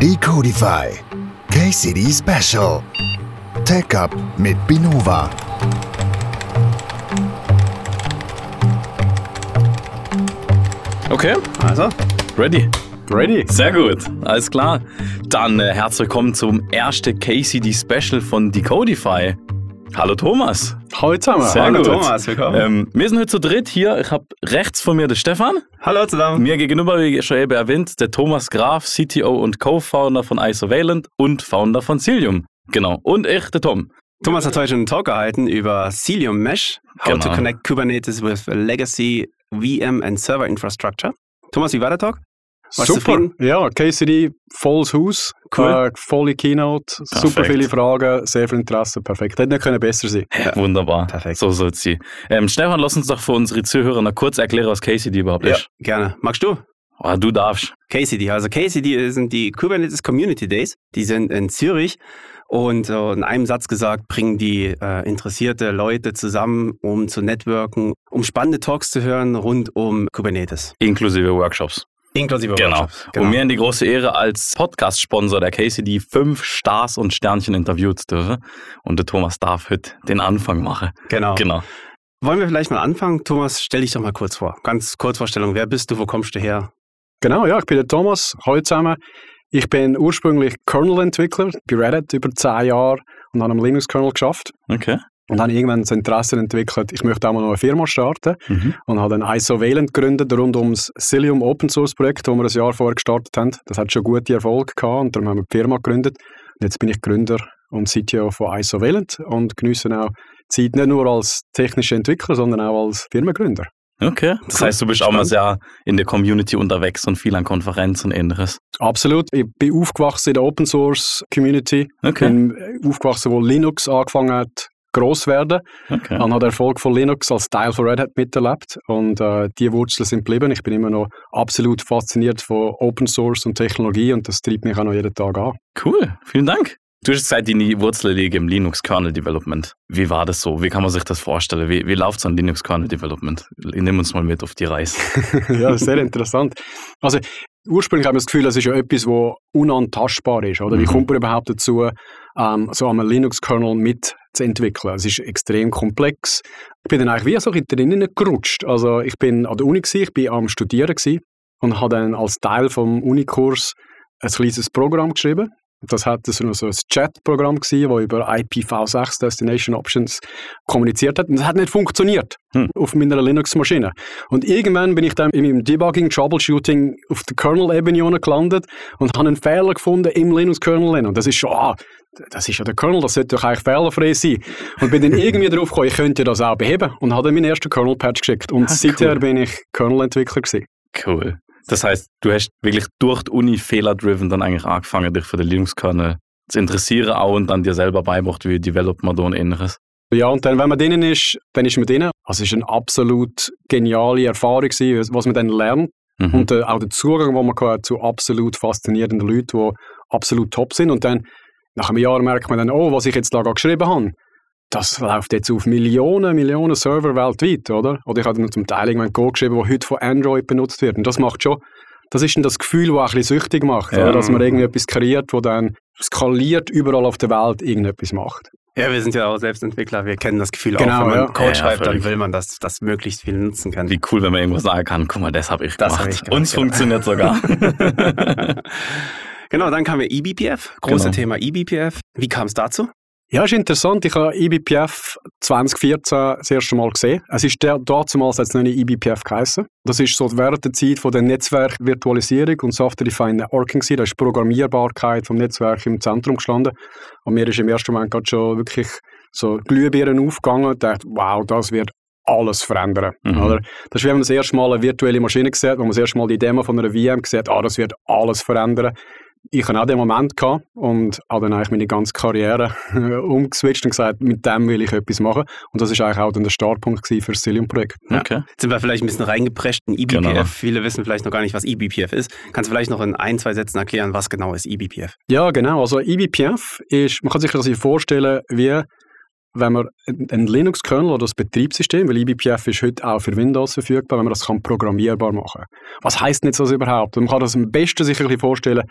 Decodify KCD Special Tech Up mit Binova. Okay, Also, ready. ready. Sehr gut, alles klar. Dann äh, herzlich willkommen zum ersten KCD Special von Decodify. Hallo Thomas. Hallo zusammen. Sehr Hallo gut. Thomas, willkommen. Ähm, wir sind heute zu dritt hier. Ich habe rechts von mir den Stefan. Hallo zusammen. Mir gegenüber, wie schon eben erwähnt, der Thomas Graf, CTO und Co-Founder von Isovalent und Founder von Cilium. Genau. Und ich, der Tom. Thomas hat heute einen Talk gehalten über Cilium Mesh, how to Genau. connect Kubernetes with legacy VM and server infrastructure. Thomas, wie war der Talk? Warst Super, ja, KCD, volles Haus, Cool. äh, volle Keynote, super Perfekt. viele Fragen, sehr viel Interesse, perfekt. Hätte nicht können besser sein Wunderbar. Perfekt. So soll es sein. Ähm, Stefan, lass uns doch für unsere Zuhörer noch kurz erklären, was KCD überhaupt Ja, ist. gerne. Magst du? Oh, du darfst. KCD. Also KCD sind die Kubernetes Community Days. Die sind in Zürich. Und so in einem Satz gesagt, bringen die äh, interessierte Leute zusammen, um zu networken, um spannende Talks zu hören rund um Kubernetes. Inklusive Workshops. Inklusive Genau. Workshops. Und wir haben die große Ehre, als Podcast-Sponsor der KCD fünf Stars und Sternchen interviewen zu dürfen. Und der Thomas darf heute den Anfang machen. genau. Genau. Wollen wir vielleicht mal anfangen? Thomas, stell dich doch mal kurz vor. Ganz kurz Vorstellung. Wer bist du? Wo kommst du her? Genau, ja, ich bin der Thomas, hallo zusammen. Ich bin ursprünglich Kernel-Entwickler bei Red Hat über zehn Jahre und habe am Linux-Kernel geschafft. Okay. Und habe irgendwann das Interesse entwickelt, ich möchte auch mal noch eine Firma starten Mhm. und habe dann Isovalent gegründet rund ums Cilium Open Source Projekt, das wir ein Jahr vorher gestartet haben. Das hat schon gute Erfolge gehabt und darum haben wir die Firma gegründet. Und jetzt bin ich Gründer und CTO von Isovalent und genieße auch Zeit nicht nur als technischer Entwickler, sondern auch als Firmengründer. Okay. Das heißt, du bist auch mal sehr in der Community unterwegs und viel an Konferenzen und ähnliches. Absolut. Ich bin aufgewachsen in der Open Source Community. Okay. Bin aufgewachsen, wo Linux angefangen hat, groß werden. Okay. Und habe den Erfolg von Linux als Teil von Red Hat miterlebt. Und äh, die Wurzeln sind geblieben. Ich bin immer noch absolut fasziniert von Open Source und Technologie und das treibt mich auch noch jeden Tag an. Cool. Vielen Dank. Du hast gesagt, deine Wurzeln liegen im Linux-Kernel-Development. Wie war das so? Wie kann man sich das vorstellen? Wie, wie läuft so ein Linux-Kernel-Development? Nimm uns mal mit auf die Reise. ja, sehr interessant. Also ursprünglich haben wir das Gefühl, es ist ja etwas, das unantastbar ist. Oder? Wie Mhm. kommt man überhaupt dazu, ähm, so einen Linux-Kernel mitzuentwickeln? Es ist extrem komplex. Ich bin dann eigentlich wie so drinnen gerutscht. Also ich bin an der Uni, gewesen, ich bin am Studieren gewesen und habe dann als Teil vom Unikurs ein kleines Programm geschrieben. Das hat so so ein Chat-Programm das über IPv6 Destination Options kommuniziert hat. Und das hat nicht funktioniert Hm. auf meiner Linux-Maschine. Und irgendwann bin ich dann in meinem Debugging, Troubleshooting auf der Kernel-Ebene gelandet und habe einen Fehler gefunden im Linux-Kernel. Und das ist schon, ah, das ist ja der Kernel, das sollte doch eigentlich fehlerfrei sein. Und bin dann irgendwie drauf gekommen, ich könnte das auch beheben und habe dann meinen ersten Kernel-Patch geschickt. Und Ah, seither cool. bin ich Kernel-Entwickler gewesen. Cool. Das heißt, du hast wirklich durch die Uni fehler-driven dann eigentlich angefangen, dich für den Linux-Kernel zu interessieren auch und dann dir selber beibracht, wie developt man da und ähnliches. Ja, und dann, wenn man drinnen ist, dann ist man drinnen. Also es ist eine absolut geniale Erfahrung gewesen, was man dann lernt. Mhm. Und äh, auch der Zugang, den man hat zu absolut faszinierenden Leuten, die absolut top sind. Und dann, nach einem Jahr merkt man dann, oh, was ich jetzt da geschrieben habe, das läuft jetzt auf Millionen, Millionen Server weltweit, oder? Oder ich habe dann zum Teil irgendwann Code geschrieben, der heute von Android benutzt wird. Und das macht schon, das ist dann das Gefühl, das auch ein bisschen süchtig macht, Ja. oder? dass man irgendwie etwas kreiert, wo dann skaliert überall auf der Welt irgendetwas macht. Ja, wir sind ja auch Selbstentwickler. Wir kennen das Gefühl Genau, auch, wenn man ja. Code Ja, schreibt, dann will man, dass das möglichst viel nutzen kann. Wie cool, wenn man irgendwo sagen kann, guck mal, das habe ich Das gemacht. hab ich gemacht, Uns genau. funktioniert sogar. genau, dann kam ja eBPF. Große Genau. Thema eBPF. Wie kam es dazu? Ja, ist interessant. Ich habe eBPF 2014 das erste Mal gesehen. Es ist der, damals es noch nicht eBPF geheißen. Das ist so während der Zeit von der Netzwerkvirtualisierung und Software-Defined Networking. Da ist die Programmierbarkeit vom Netzwerk im Zentrum gestanden. Und mir ist im ersten Moment gerade schon wirklich so Glühbirnen aufgegangen und dachte, wow, das wird alles verändern. Mhm. Oder? Das ist, wie wenn man das erste Mal eine virtuelle Maschine sieht, wo man das erste Mal die Demo von einer VM sieht, ah, das wird alles verändern. Ich hatte auch den Moment gehabt und habe dann eigentlich meine ganze Karriere umgeswitcht und gesagt, mit dem will ich etwas machen. Und das ist eigentlich auch dann der Startpunkt für das Cilium-Projekt. Ja. Okay. Jetzt sind wir vielleicht ein bisschen reingeprescht in eBPF. Genau. Viele wissen vielleicht noch gar nicht, was eBPF ist. Kannst du vielleicht noch in ein, zwei Sätzen erklären, was genau ist eBPF? Ja, genau. Also eBPF ist, man kann sich das vorstellen, wie wenn man ein Linux-Kernel oder das Betriebssystem, weil eBPF ist heute auch für Windows verfügbar, wenn man das kann programmierbar machen. Was heißt jetzt das überhaupt? Man kann das am besten sich ein bisschen vorstellen,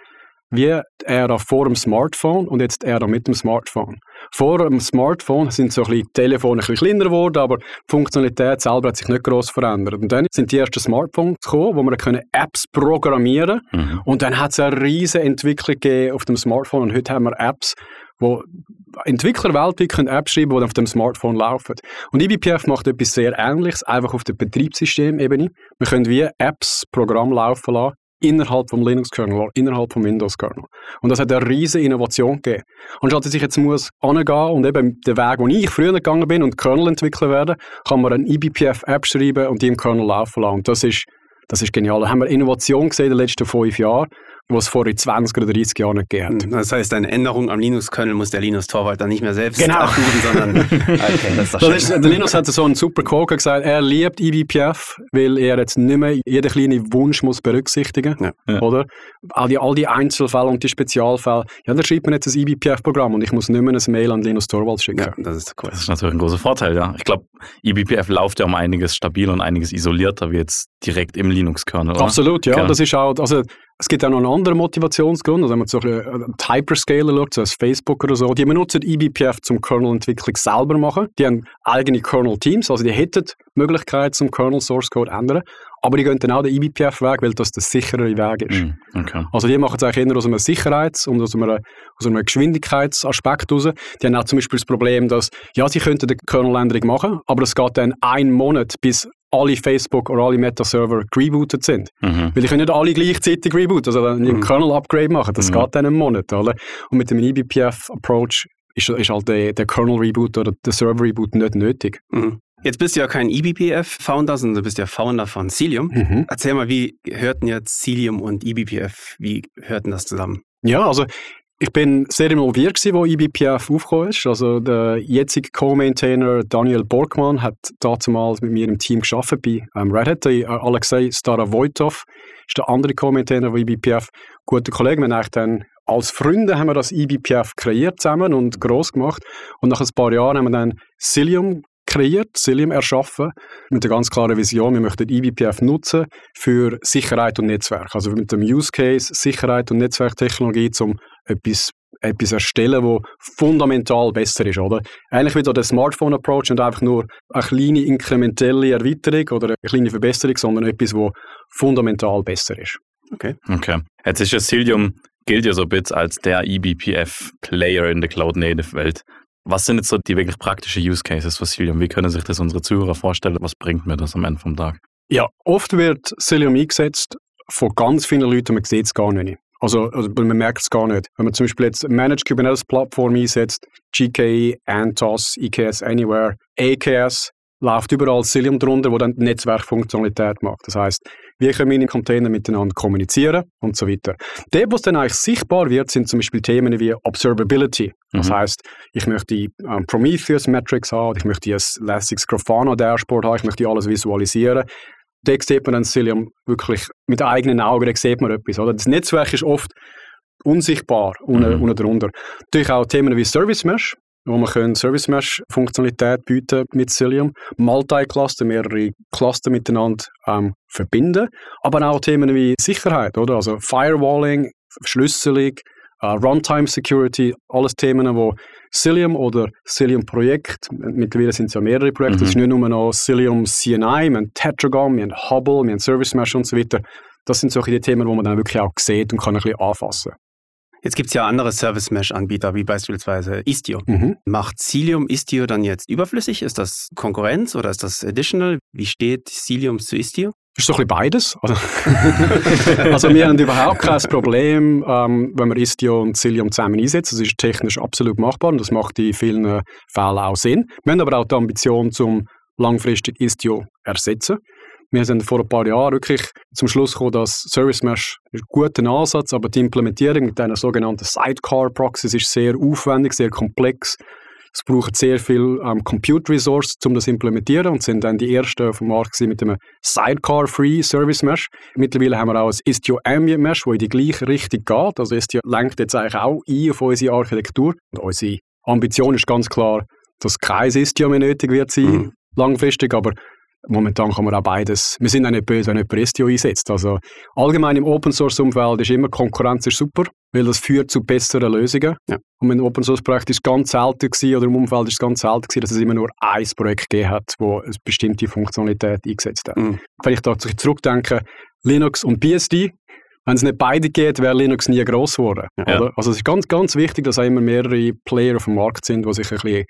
wie die Ära vor dem Smartphone und jetzt Ära mit dem Smartphone. Vor dem Smartphone sind so ein bisschen die Telefone ein bisschen kleiner geworden, aber die Funktionalität selber hat sich nicht gross verändert. Und dann sind die ersten Smartphones gekommen, wo man können Apps programmieren mhm. Und dann hat es eine riesige Entwicklung gegeben auf dem Smartphone. Und heute haben wir Apps, wo Entwickler weltweit können Apps schreiben, die auf dem Smartphone laufen. Und eBPF macht etwas sehr Ähnliches, einfach auf der Betriebssystemebene. Wir können wie Apps, Programm laufen lassen, innerhalb vom Linux-Kernel oder innerhalb vom Windows-Kernel. Und das hat eine riesige Innovation gegeben. Anstatt dass ich jetzt muss angehen und eben den Weg, wo ich früher gegangen bin und Kernel-Entwickler werden, kann man eine eBPF-App schreiben und die im Kernel laufen lassen. Und das ist, das ist genial. Da haben wir Innovation gesehen in den letzten fünf Jahren was es vor 20 oder 30 Jahren nicht gegeben hat. Das heißt, eine Änderung am Linux-Kernel muss der Linus-Torwart dann nicht mehr selbst genau. tun, sondern okay, das ist, das ist Der Linus hat so einen super Quote gesagt, er liebt eBPF, weil er jetzt nicht mehr jeden kleinen Wunsch muss berücksichtigen muss. Ja. Oder? All die, all die Einzelfälle und die Spezialfälle. Ja, da schreibt man jetzt ein eBPF-Programm und ich muss nicht mehr ein Mail an Linus Torvalds schicken. Ja, das ist cool. Das ist natürlich ein großer Vorteil, ja. Ich glaube, eBPF läuft ja um einiges stabiler und einiges isolierter wie jetzt direkt im Linux-Kernel. Absolut, ja. Genau. Das ist auch, also es gibt auch noch einen anderen Motivationsgrund, also wenn man so einen Hyperscaler schaut, so als Facebook oder so, die benutzen eBPF zum Kernel-Entwicklung selber machen. Die haben eigene Kernel-Teams, also die hätten die Möglichkeit zum Kernel-Source-Code ändern, aber die gehen dann auch den eBPF-Weg, weil das der sicherere Weg ist. Mm, okay. Also die machen es eigentlich eher aus einem Sicherheits- und aus einem, aus einem Geschwindigkeitsaspekt raus. Die haben auch zum Beispiel das Problem, dass, ja, sie könnten die Kernel-Änderung machen, aber es geht dann einen Monat, bis alle Facebook oder alle Meta-Server rebootet sind. Mhm. Weil die können nicht alle gleichzeitig rebooten, also einen mhm. Kernel-Upgrade machen, das mhm. geht dann einen Monat. Oder? Und mit dem eBPF-Approach ist, ist halt der, der Kernel-Reboot oder der Server-Reboot nicht nötig. Mhm. Jetzt bist du ja kein eBPF-Founder, sondern du bist ja Founder von Cilium. Mhm. Erzähl mal, wie hörten jetzt Cilium und eBPF, wie hörten das zusammen? Ja, also ich bin sehr involviert gewesen, wo IBPF aufgekommen ist. Also der jetzige Co-Maintainer Daniel Borgmann hat damals mit mir im Team geschafft bei ähm, Red Hat. Der, äh, Alexei Staravojtov ist der andere Co-Maintainer von IBPF. Guter Kollege, wir haben dann als Freunde haben wir das IBPF kreiert zusammen und groß gemacht. Und nach ein paar Jahren haben wir dann Cilium kreiert, Cilium erschaffen, mit der ganz klaren Vision, wir möchten eBPF nutzen für Sicherheit und Netzwerk. Also mit dem Use Case Sicherheit und Netzwerktechnologie, um etwas etwas erstellen, wo fundamental besser ist, oder? Eigentlich wieder der Smartphone-Approach nicht einfach nur eine kleine inkrementelle Erweiterung oder eine kleine Verbesserung, sondern etwas, wo fundamental besser ist. Okay. Okay. Jetzt ist ja Cilium gilt ja so ein bisschen als der eBPF-Player in der Cloud-Native-Welt. Was sind jetzt so die wirklich praktischen Use Cases für Cilium? Wie können sich das unsere Zuhörer vorstellen? Was bringt mir das am Ende vom Tag? Ja, oft wird Cilium eingesetzt von ganz vielen Leuten, man sieht es gar nicht. Also, also man merkt es gar nicht. Wenn man zum Beispiel jetzt Managed Kubernetes Plattform einsetzt, GKE, Antos, EKS Anywhere, AKS, läuft überall Cilium drunter, wo dann die Netzwerkfunktionalität macht. Das heißt, wie können meine Container miteinander kommunizieren und so weiter. Dort, wo es dann eigentlich sichtbar wird, sind zum Beispiel Themen wie Observability. Das mhm. heißt, ich möchte ähm, Prometheus Metrics haben, ich möchte ein lässiges Grafana Dashboard haben, ich möchte alles visualisieren. Da sieht man dann Cilium wirklich mit eigenen Augen, da sieht man etwas. Oder? Das Netzwerk ist oft unsichtbar unten, mhm. unten drunter. Natürlich auch Themen wie Service Mesh, wo man können Service Mesh Funktionalität bieten mit Cilium, Multi-Cluster, mehrere Cluster miteinander ähm, verbinden, aber auch Themen wie Sicherheit, oder? Also Firewalling, Verschlüsselung, äh, Runtime Security, alles Themen, wo Cilium oder Cilium Projekt, mittlerweile sind es ja mehrere Projekte, es mhm. ist nicht nur noch Cilium CNI, wir haben Tetragon, wir haben Hubble, wir haben Service Mesh und so weiter. Das sind solche Themen, wo man dann wirklich auch sieht und kann ein bisschen anfassen. Jetzt gibt es ja andere Service-Mesh-Anbieter, wie beispielsweise Istio. Mhm. Macht Cilium Istio dann jetzt überflüssig? Ist das Konkurrenz oder ist das Additional? Wie steht Cilium zu Istio? Ist so ein bisschen beides. Also, also wir haben überhaupt kein Problem, ähm, wenn wir Istio und Cilium zusammen einsetzen. Das ist technisch absolut machbar und das macht in vielen Fällen auch Sinn. Wir haben aber auch die Ambition, zum langfristig Istio ersetzen. Wir sind vor ein paar Jahren wirklich zum Schluss gekommen, dass Service Mesh ein guter Ansatz, aber die Implementierung mit einer sogenannten Sidecar-Proxys ist sehr aufwendig, sehr komplex. Es braucht sehr viel ähm, Compute Resource, um das zu implementieren und sind dann die ersten auf dem Markt mit einem Sidecar-Free Service Mesh. Mittlerweile haben wir auch ein Istio Ambient Mesh, wo in die gleiche Richtung geht. Also Istio lenkt jetzt eigentlich auch ein auf unsere Architektur. Und unsere Ambition ist ganz klar, dass kein Istio mehr nötig wird sein, mhm. langfristig, aber momentan kann man auch beides, wir sind auch nicht böse, wenn jemand Istio einsetzt. Also allgemein im Open-Source-Umfeld ist immer Konkurrenz ist super, weil das führt zu besseren Lösungen. Ja. Und ein Open-Source-Projekt ist ganz selten gewesen, oder im Umfeld ist es ganz selten gewesen, dass es immer nur ein Projekt gegeben hat, wo eine bestimmte Funktionalität eingesetzt hat. Mhm. Wenn ich da zurückdenke, Linux und BSD, wenn es nicht beide geht, wäre Linux nie gross geworden. Ja. Also es ist ganz, ganz wichtig, dass auch immer mehrere Player auf dem Markt sind, die sich ein bisschen, ein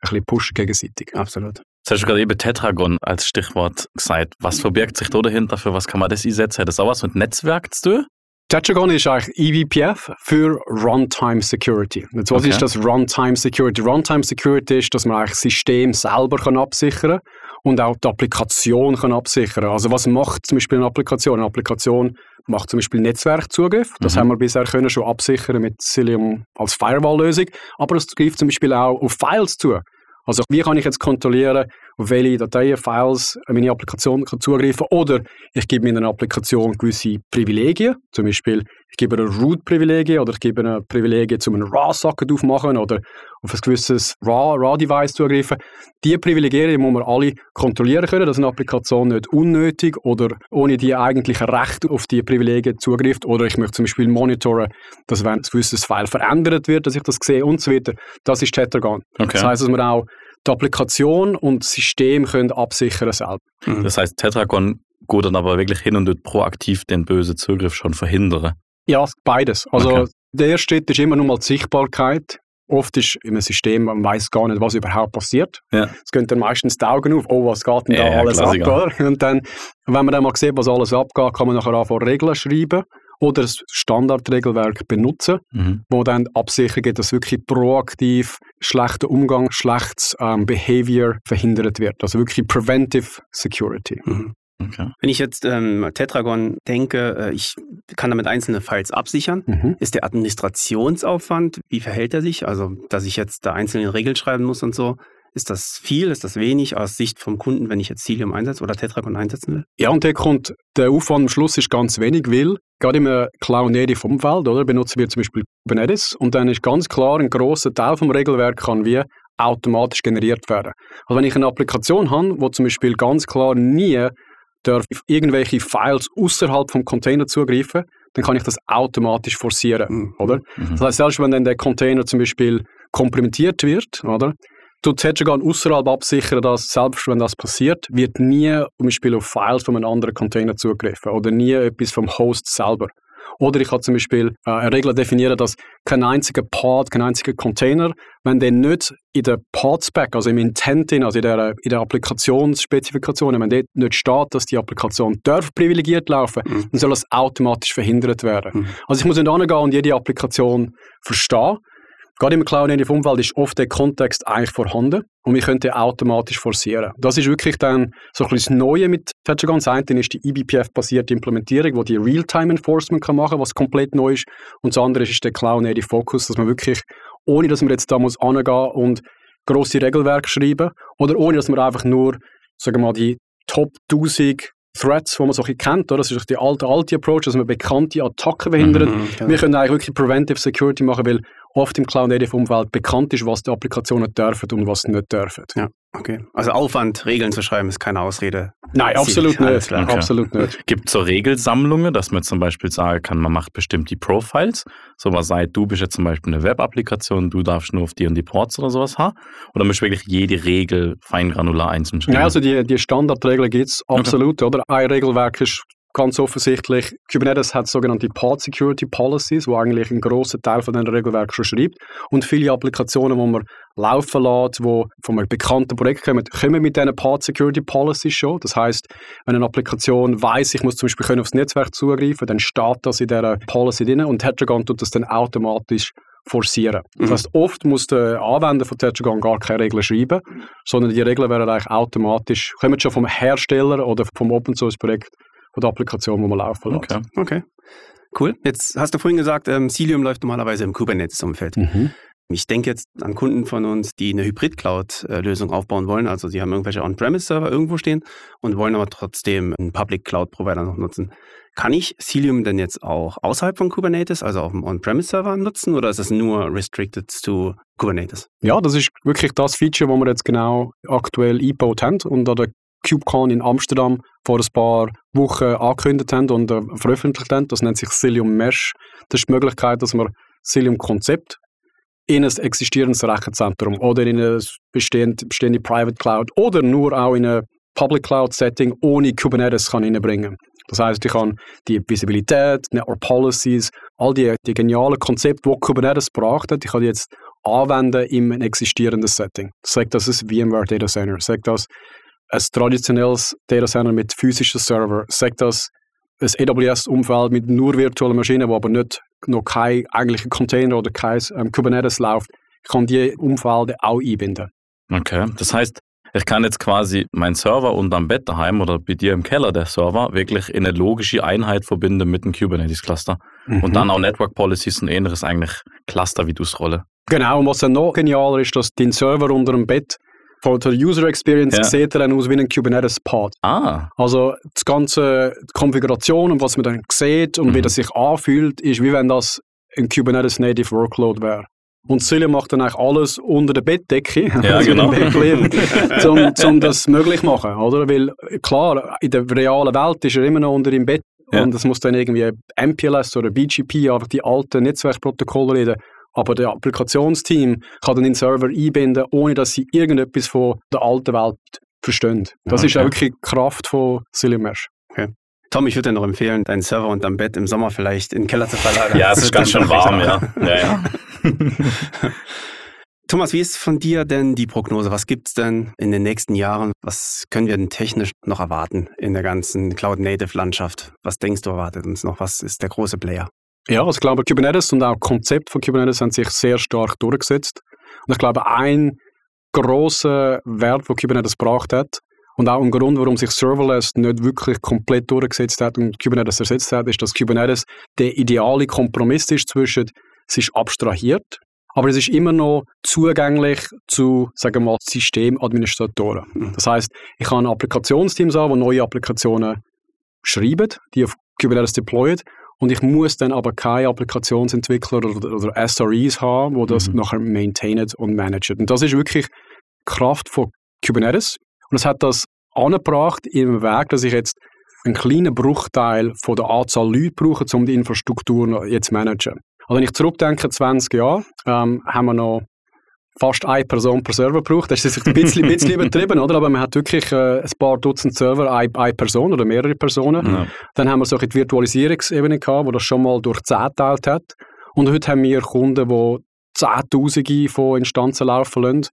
bisschen pushen gegenseitig. Absolut. Jetzt hast du gerade eben Tetragon als Stichwort gesagt. Was verbirgt sich da dahinter? Für was kann man das einsetzen? Hat das auch was mit Netzwerk zu tun? Tetragon ist eigentlich eVPF für Runtime Security. Jetzt, was Okay. ist das Runtime Security? Runtime Security ist, dass man eigentlich das System selber kann absichern und auch die Applikation kann absichern. Also was macht zum Beispiel eine Applikation? Eine Applikation macht zum Beispiel Netzwerkzugriff. Das Mhm. haben wir bisher können schon absichern mit Cilium als Firewall-Lösung. Aber es greift zum Beispiel auch auf Files zu. Also wie kann ich jetzt kontrollieren, auf welche Dateien, Files meine Applikation kann zugreifen oder ich gebe meiner Applikation gewisse Privilegien, zum Beispiel ich gebe eine Root-Privilegien oder ich gebe eine Privilegien, um einen RAW-Socket aufmachen oder auf ein gewisses RAW- RAW-Device zugreifen. Diese Privilegien muss man alle kontrollieren können, dass eine Applikation nicht unnötig oder ohne die eigentlichen Rechte auf die Privilegien zugreift oder ich möchte zum Beispiel monitoren, dass wenn ein gewisses File verändert wird, dass ich das sehe und so weiter. Das ist Tetragon. Okay. Das heißt, dass man auch die Applikation und das System können absichern selber. Mhm. Das heißt, Tetragon geht dann aber wirklich hin und tut proaktiv den bösen Zugriff schon verhindern. Ja, beides. Also Okay. der erste Schritt ist immer nur mal die Sichtbarkeit. Oft ist in einem System, man weiß gar nicht, was überhaupt passiert. Ja. Es gehen dann meistens die Augen auf, oh, was geht denn da ja, alles Klassiker. ab? Oder? Und dann, wenn man dann mal sieht, was alles abgeht, kann man nachher anfangen, Regeln schreiben oder das Standardregelwerk benutzen, Mhm. wo dann Absicherung gibt, dass wirklich proaktiv schlechter Umgang, schlechtes ähm, Behavior verhindert wird. Also wirklich Preventive Security. Mhm. Okay. Wenn ich jetzt ähm, Tetragon denke, äh, ich kann damit einzelne Files absichern. Mhm. Ist der Administrationsaufwand, wie verhält er sich? Also, dass ich jetzt da einzelne Regeln schreiben muss und so. Ist das viel? Ist das wenig aus Sicht vom Kunden, wenn ich jetzt Cilium einsetze oder Tetragon einsetzen will? Ja, und der kommt, der Aufwand am Schluss ist ganz wenig, weil gerade im äh, Cloud-Native-Umfeld, oder, benutzen wir zum Beispiel Kubernetes und dann ist ganz klar, ein grosser Teil vom Regelwerk kann wie automatisch generiert werden. Also wenn ich eine Applikation habe, wo zum Beispiel ganz klar nie darf auf irgendwelche Files außerhalb vom Container zugreifen, dann kann ich das automatisch forcieren, Mhm. oder? Mhm. Das heißt, selbst wenn dann der Container zum Beispiel komprimiert wird, oder? Tut Tetragon außerhalb absichern, dass selbst wenn das passiert, wird nie zum Beispiel auf Files von einem anderen Container zugegriffen oder nie etwas vom Host selber. Oder ich kann zum Beispiel äh, eine Regel definieren, dass kein einziger Pod, kein einziger Container, wenn der nicht in der Pod-Spec, also im Intent, also in der, in der Applikationsspezifikation, wenn dort nicht steht, dass die Applikation darf privilegiert laufen, Mhm. dann soll das automatisch verhindert werden. Mhm. Also ich muss nicht angehen und jede Applikation verstehen. Gerade im Cloud-Native-Umfeld ist oft der Kontext eigentlich vorhanden und wir können den automatisch forcieren. Das ist wirklich dann so ein bisschen das Neue mit Tetragon. Das eine ist die eBPF-basierte Implementierung, wo die Real-Time-Enforcement kann machen was komplett neu ist. Und das andere ist der Cloud-Native-Focus, dass man wirklich, ohne dass man jetzt da muss angehen und grosse Regelwerke schreiben oder ohne dass man einfach nur, sagen wir mal, die Top 1000 Threats, die man so ein bisschen kennt, oder? das ist die alte, alte Approach, dass man bekannte Attacken verhindert. Mhm, genau. Wir können eigentlich wirklich Preventive Security machen, weil oft im Cloud-Native-Umfeld bekannt ist, was die Applikationen dürfen und was nicht dürfen. Ja, okay. Also Aufwand, Regeln zu schreiben, ist keine Ausrede. Nein, absolut nicht. Okay. Absolut nicht. Gibt es so Regelsammlungen, dass man zum Beispiel sagen kann, man macht bestimmt die Profiles? So was sei, du bist jetzt zum Beispiel eine Web-Applikation, du darfst nur auf die und die Ports oder sowas haben? Oder musst du wirklich jede Regel feingranular einzeln schreiben? Ja, also die, die Standardregeln gibt es absolut, oder? Ein Regelwerk ist ganz offensichtlich, Kubernetes hat sogenannte Pod Security Policies, wo eigentlich einen grossen Teil von den Regelwerken schon schreibt. Und viele Applikationen, die man laufen lässt, die von einem bekannten Projekt kommen, kommen mit diesen Pod Security Policies schon. Das heißt, wenn eine Applikation weiß, ich muss zum Beispiel können aufs Netzwerk zugreifen, dann steht das in dieser Policy drin und Tetragon tut das dann automatisch forcieren. Das Mhm. heißt, oft muss der Anwender von Tetragon gar keine Regeln schreiben, sondern die Regeln werden eigentlich automatisch, kommen schon vom Hersteller oder vom Open Source Projekt von der Applikation, wo man laufen lässt. Okay. Okay. Cool. Jetzt hast du vorhin gesagt, ähm, Cilium läuft normalerweise im Kubernetes-Umfeld. Mhm. Ich denke jetzt an Kunden von uns, die eine Hybrid-Cloud-Lösung aufbauen wollen. Also sie haben irgendwelche On-Premise-Server irgendwo stehen und wollen aber trotzdem einen Public-Cloud-Provider noch nutzen. Kann ich Cilium denn jetzt auch außerhalb von Kubernetes, also auf dem On-Premise-Server nutzen oder ist es nur restricted to Kubernetes? Ja, das ist wirklich das Feature, das wir jetzt genau aktuell eingebaut haben und an der KubeCon in Amsterdam vor ein paar Wochen angekündigt haben und äh, veröffentlicht haben. Das nennt sich Cilium Mesh. Das ist die Möglichkeit, dass man Cilium-Konzept in ein existierendes Rechenzentrum oder in eine bestehende, Private Cloud oder nur auch in eine Public Cloud Setting ohne Kubernetes kann reinbringen. Das heißt, ich kann die Visibilität, Network Policies, all die, die genialen Konzepte, die Kubernetes gebracht hat, ich kann die jetzt anwenden in einem existierenden Setting. Sagt das ein VMware Data Center, sagt das ein traditionelles Data Center mit physischen Server, sagt das ein AWS-Umfeld mit nur virtuellen Maschinen, wo aber nicht noch kein eigentlicher Container oder kein ähm, Kubernetes läuft, kann die Umfelder auch einbinden. Okay, das heißt, ich kann jetzt quasi meinen Server unterm Bett daheim oder bei dir im Keller der Server wirklich in eine logische Einheit verbinden mit dem Kubernetes-Cluster. Mhm. Und dann auch Network Policies und ähnliches eigentlich Cluster wie du es rolle. Genau, und was dann noch genialer ist, dass dein Server unter dem Bett von der User Experience ja. sieht er dann aus wie ein Kubernetes-Pod. Ah. Also die ganze Konfiguration und was man dann sieht und mhm. wie das sich anfühlt, ist wie wenn das ein Kubernetes Native Workload wäre. Und Celia macht dann eigentlich alles unter der Bettdecke, ja, also genau. um, um das möglich zu machen. Oder? Weil klar, in der realen Welt ist er immer noch unter dem Bett ja. und es muss dann irgendwie MPLS oder BGP, einfach die alten Netzwerkprotokolle reden. Aber das Applikationsteam kann dann den Server einbinden, ohne dass sie irgendetwas von der alten Welt verstehen. Das okay. ist auch wirklich die Kraft von Cilium Mesh. Okay. Tom, ich würde dir noch empfehlen, deinen Server unterm Bett im Sommer vielleicht in den Keller zu verlagern. Ja, es ist ganz schön warm, ja. ja, ja. Thomas, wie ist von dir denn die Prognose? Was gibt es denn in den nächsten Jahren? Was können wir denn technisch noch erwarten in der ganzen Cloud-Native-Landschaft? Was denkst du, erwartet uns noch? Was ist der große Player? Ja, also ich glaube, Kubernetes und auch Konzept von Kubernetes haben sich sehr stark durchgesetzt. Und ich glaube, ein großer Wert, den Kubernetes gebracht hat, und auch ein Grund, warum sich Serverless nicht wirklich komplett durchgesetzt hat und Kubernetes ersetzt hat, ist, dass Kubernetes der ideale Kompromiss ist zwischen, es ist abstrahiert, aber es ist immer noch zugänglich zu, sagen wir mal, Systemadministratoren. Mhm. Das heißt, ich kann Applikationsteams haben, die neue Applikationen schreiben, die auf Kubernetes deployen und ich muss dann aber keine Applikationsentwickler oder, oder SREs haben, die das mhm. nachher maintainen und managen. Und das ist wirklich Kraft von Kubernetes. Und es hat das angebracht im Weg, dass ich jetzt einen kleinen Bruchteil von der Anzahl Leute brauche, um die Infrastruktur jetzt zu managen. Also wenn ich zurückdenke, 20 Jahre, ähm, haben wir noch fast eine Person pro Server braucht. Das ist ein bisschen, ein bisschen übertrieben, oder? Aber man hat wirklich äh, ein paar Dutzend Server, eine, eine Person oder mehrere Personen. Ja. Dann haben wir so die Virtualisierungsebene gehabt, wo das schon mal durch 10 geteilt hat. Und heute haben wir Kunden, die Zehntausende von Instanzen laufen lassen.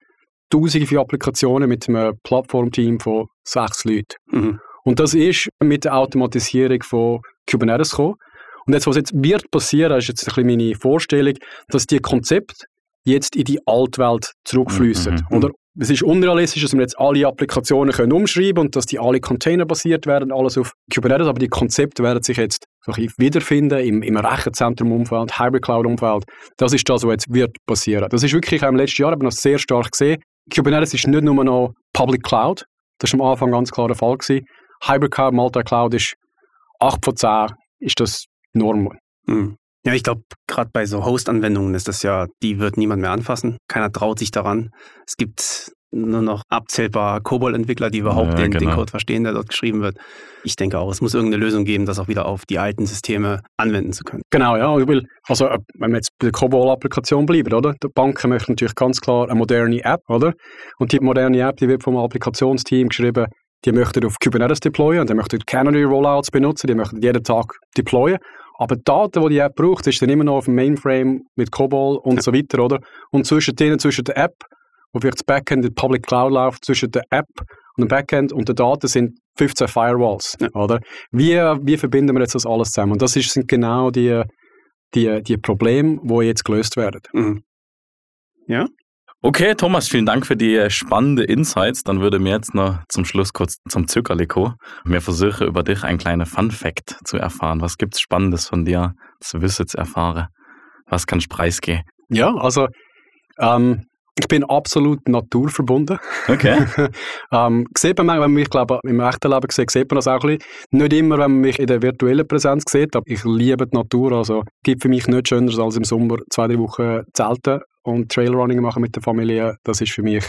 Tausende von Applikationen mit einem Plattformteam von sechs Leuten. Mhm. Und das ist mit der Automatisierung von Kubernetes gekommen. Und jetzt, was jetzt wird passieren, ist jetzt ein bisschen meine Vorstellung, dass die Konzepte jetzt in die Altwelt zurückfließen. Mhm, mhm. Oder es ist unrealistisch, dass wir jetzt alle Applikationen können umschreiben und dass die alle containerbasiert werden, alles auf Kubernetes, aber die Konzepte werden sich jetzt so ein wiederfinden im, im Rechenzentrum-Umfeld, Hybrid-Cloud-Umfeld. Das ist das, was jetzt wird passieren. Das ist wirklich im letzten Jahr aber noch sehr stark gesehen. Kubernetes ist nicht nur noch Public Cloud, das war am Anfang ganz klar der Fall. Gewesen. Hybrid Cloud, Multi-Cloud ist 8 von 10 ist das normal. Mhm. Ja, ich glaube, gerade bei so Host-Anwendungen ist das ja, die wird niemand mehr anfassen. Keiner traut sich daran. Es gibt nur noch abzählbar COBOL-Entwickler, die überhaupt ja, den, genau. den, Code verstehen, der dort geschrieben wird. Ich denke auch, es muss irgendeine Lösung geben, das auch wieder auf die alten Systeme anwenden zu können. Genau, ja. Also, äh, wenn wir jetzt bei der COBOL-Applikation bleiben, oder? Die Banken möchten natürlich ganz klar eine moderne App, oder? Und die moderne App, die wird vom Applikationsteam geschrieben, die möchten auf Kubernetes deployen, die möchten Canary Rollouts benutzen, die möchten jeden Tag deployen. Aber die Daten, die die App braucht, ist dann immer noch auf dem Mainframe mit COBOL und ja. so weiter, oder? Und zwischen denen, zwischen der App, wo vielleicht das Backend in Public Cloud läuft, zwischen der App und dem Backend und der Daten sind 15 Firewalls, ja. oder? Wie, wie verbinden wir jetzt das alles zusammen? Und das ist, sind genau die, die, die Probleme, die jetzt gelöst werden. Mhm. Ja, Okay, Thomas, vielen Dank für die spannenden Insights. Dann würde mir jetzt noch zum Schluss kurz zum Zuckerliko. Mir versuche über dich ein kleiner Fun Fact zu erfahren. Was gibt es Spannendes von dir zu wissen zu erfahren? Was kannst du preisgeben? Ja, also ähm, ich bin absolut naturverbunden. Okay. ähm, sieht man, wenn man mich, glaube im echten Leben sieht, sieht man das auch ein bisschen. Nicht immer, wenn man mich in der virtuellen Präsenz sieht, aber ich liebe die Natur. Also es gibt für mich nichts Schöneres als im Sommer zwei, drei Wochen zelten und Trailrunning machen mit der Familie, das ist für mich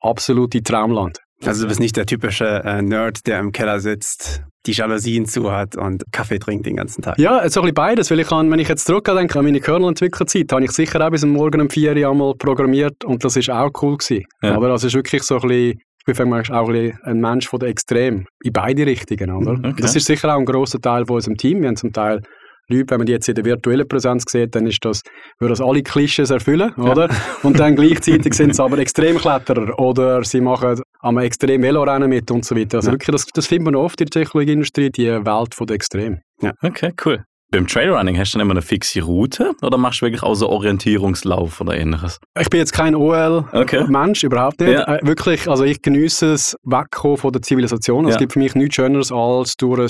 absolute Traumland. Also du bist nicht der typische äh, Nerd, der im Keller sitzt, die Jalousien zu hat und Kaffee trinkt den ganzen Tag. Ja, so ein bisschen beides, weil ich kann, wenn ich jetzt zurückdenke an meine Kernel-Entwicklerzeit, habe ich sicher auch bis Morgen um 4 Uhr einmal programmiert und das ist auch cool gewesen. Ja. Aber das ist wirklich so ein bisschen, ich bin manchmal auch ein, Mensch von der Extrem, in beide Richtungen, oder? Okay. Das ist sicher auch ein grosser Teil von unserem Team. Wir haben zum Teil Leute, wenn man die jetzt in der virtuellen Präsenz sieht, dann ist das, würde das alle Klischees erfüllen, oder? Und dann gleichzeitig sind sie aber Extremkletterer oder sie machen am extrem Velorennen mit und so weiter. Also Ja. wirklich, das, das findet man oft in der Technologieindustrie, die Welt von der Extrem. Okay, cool. Beim Trailrunning hast du dann immer eine fixe Route oder machst du wirklich auch so Orientierungslauf oder ähnliches? Ich bin jetzt kein OL-Mensch, Okay. überhaupt nicht. Ja. Äh, wirklich, also ich genieße es wegkommen von der Zivilisation. Also Es Ja. gibt für mich nichts Schöneres als durch ein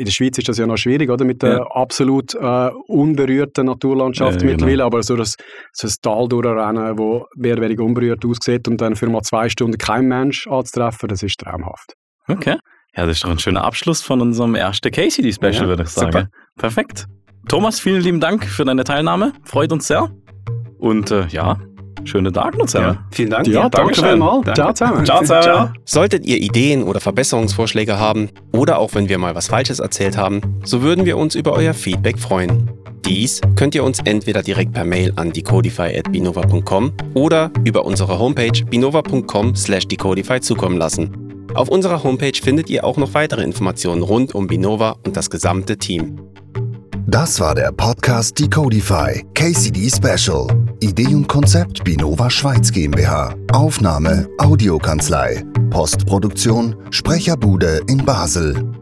in der Schweiz ist das ja noch schwierig, oder? Mit der Ja. absolut äh, unberührten Naturlandschaft Ja, genau. mittlerweile, aber so, das, so ein Tal durchrennen, wo mehr oder weniger unberührt aussieht und dann für mal zwei Stunden kein Mensch anzutreffen, das ist traumhaft. Okay. Ja, das ist doch ein schöner Abschluss von unserem ersten KCD-Special, Ja, würde ich sagen. super. Perfekt. Thomas, vielen lieben Dank für deine Teilnahme. Freut uns sehr. Und äh, ja, schönen Tag noch zusammen. Vielen Dank. Ja, danke vielmals. Danke. Ciao zusammen. Ciao zusammen. Solltet ihr Ideen oder Verbesserungsvorschläge haben oder auch wenn wir mal was Falsches erzählt haben, so würden wir uns über euer Feedback freuen. Dies könnt ihr uns entweder direkt per Mail an decodify.binova.com oder über unsere Homepage binova.com/decodify zukommen lassen. Auf unserer Homepage findet ihr auch noch weitere Informationen rund um Binova und das gesamte Team. Das war der Podcast Decodify KCD Special. Idee und Konzept Binova Schweiz GmbH. Aufnahme Audiokanzlei. Postproduktion Sprecherbude in Basel.